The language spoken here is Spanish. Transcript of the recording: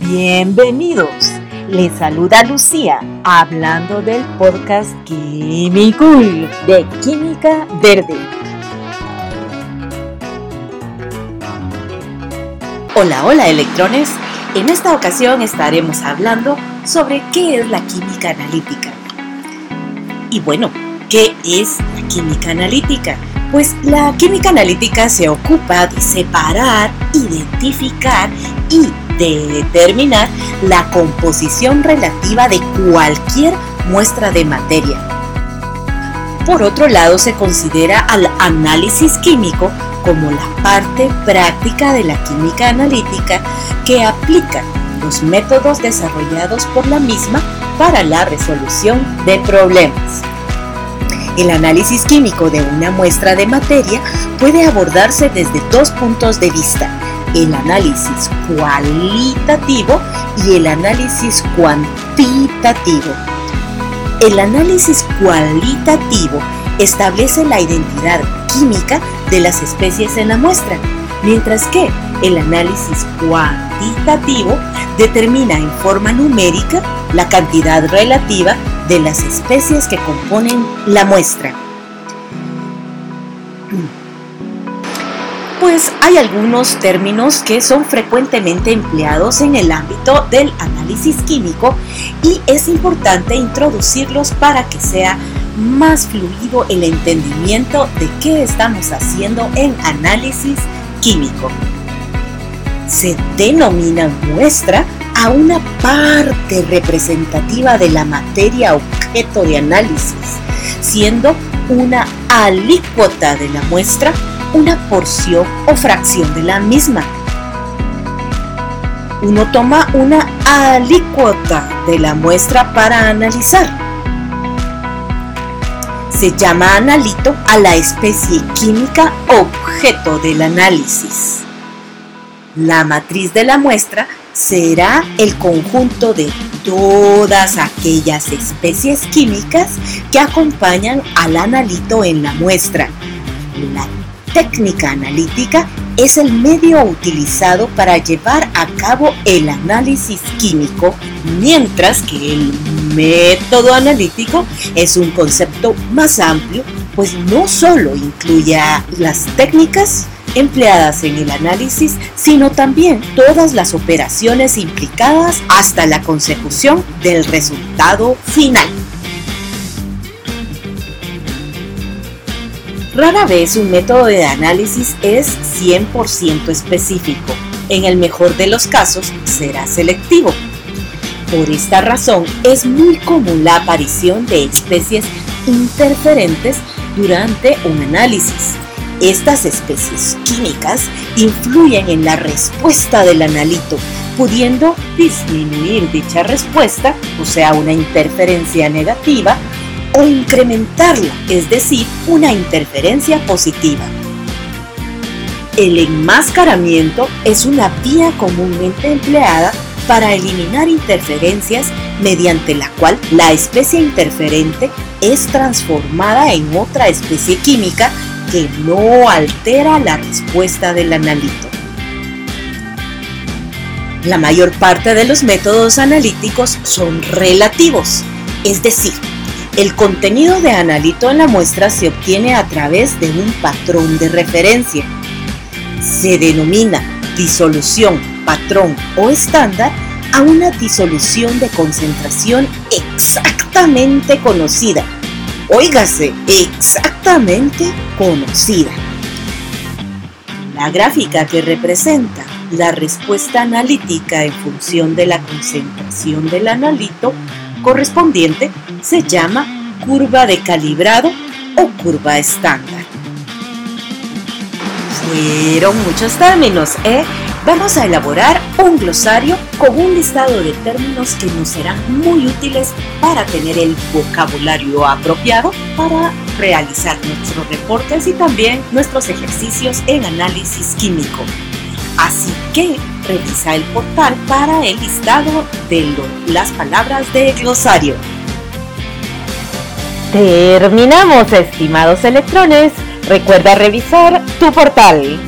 Bienvenidos. Les saluda Lucía hablando del podcast Químico de Química Verde. Hola, hola electrones. En esta ocasión estaremos hablando sobre qué es la química analítica. Y bueno, ¿qué es química analítica? Pues la química analítica se ocupa de separar, identificar y de determinar la composición relativa de cualquier muestra de materia. Por otro lado, se considera al análisis químico como la parte práctica de la química analítica que aplica los métodos desarrollados por la misma para la resolución de problemas. El análisis químico de una muestra de materia puede abordarse desde dos puntos de vista, el análisis cualitativo y el análisis cuantitativo. El análisis cualitativo establece la identidad química de las especies en la muestra, mientras que el análisis cuantitativo determina en forma numérica la cantidad relativa de las especies que componen la muestra. pues hay algunos términos que son frecuentemente empleados en el ámbito del análisis químico y es importante introducirlos para que sea más fluido el entendimiento de qué estamos haciendo en análisis químico. Se denomina muestra a una parte representativa de la materia objeto de análisis, siendo una alícuota de la muestra una porción o fracción de la misma. Uno toma una alícuota de la muestra para analizar. Se llama analito a la especie química objeto del análisis. La matriz de la muestra será el conjunto de todas aquellas especies químicas que acompañan al analito en la muestra. La técnica analítica es el medio utilizado para llevar a cabo el análisis químico, mientras que el método analítico es un concepto más amplio, pues no solo incluye las técnicas empleadas en el análisis, sino también todas las operaciones implicadas hasta la consecución del resultado final. Rara vez un método de análisis es 100% específico. En el mejor de los casos será selectivo. Por esta razón es muy común la aparición de especies interferentes durante un análisis. Estas especies químicas influyen en la respuesta del analito, pudiendo disminuir dicha respuesta, o sea, una interferencia negativa, o incrementarla, es decir, una interferencia positiva. El enmascaramiento es una vía comúnmente empleada para eliminar interferencias mediante la cual la especie interferente es transformada en otra especie química que no altera la respuesta del analito. La mayor parte de los métodos analíticos son relativos, es decir, el contenido de analito en la muestra se obtiene a través de un patrón de referencia. Se denomina disolución, patrón o estándar a una disolución de concentración exactamente conocida. Óigase, exactamente conocida. La gráfica que representa la respuesta analítica en función de la concentración del analito correspondiente se llama curva de calibrado o curva estándar. Fueron muchos términos, ¿eh? Vamos a elaborar un glosario con un listado de términos que nos serán muy útiles para tener el vocabulario apropiado para realizar nuestros reportes y también nuestros ejercicios en análisis químico. Así que revisa el portal para el listado de las palabras de glosario. Terminamos, estimados electrones. Recuerda revisar tu portal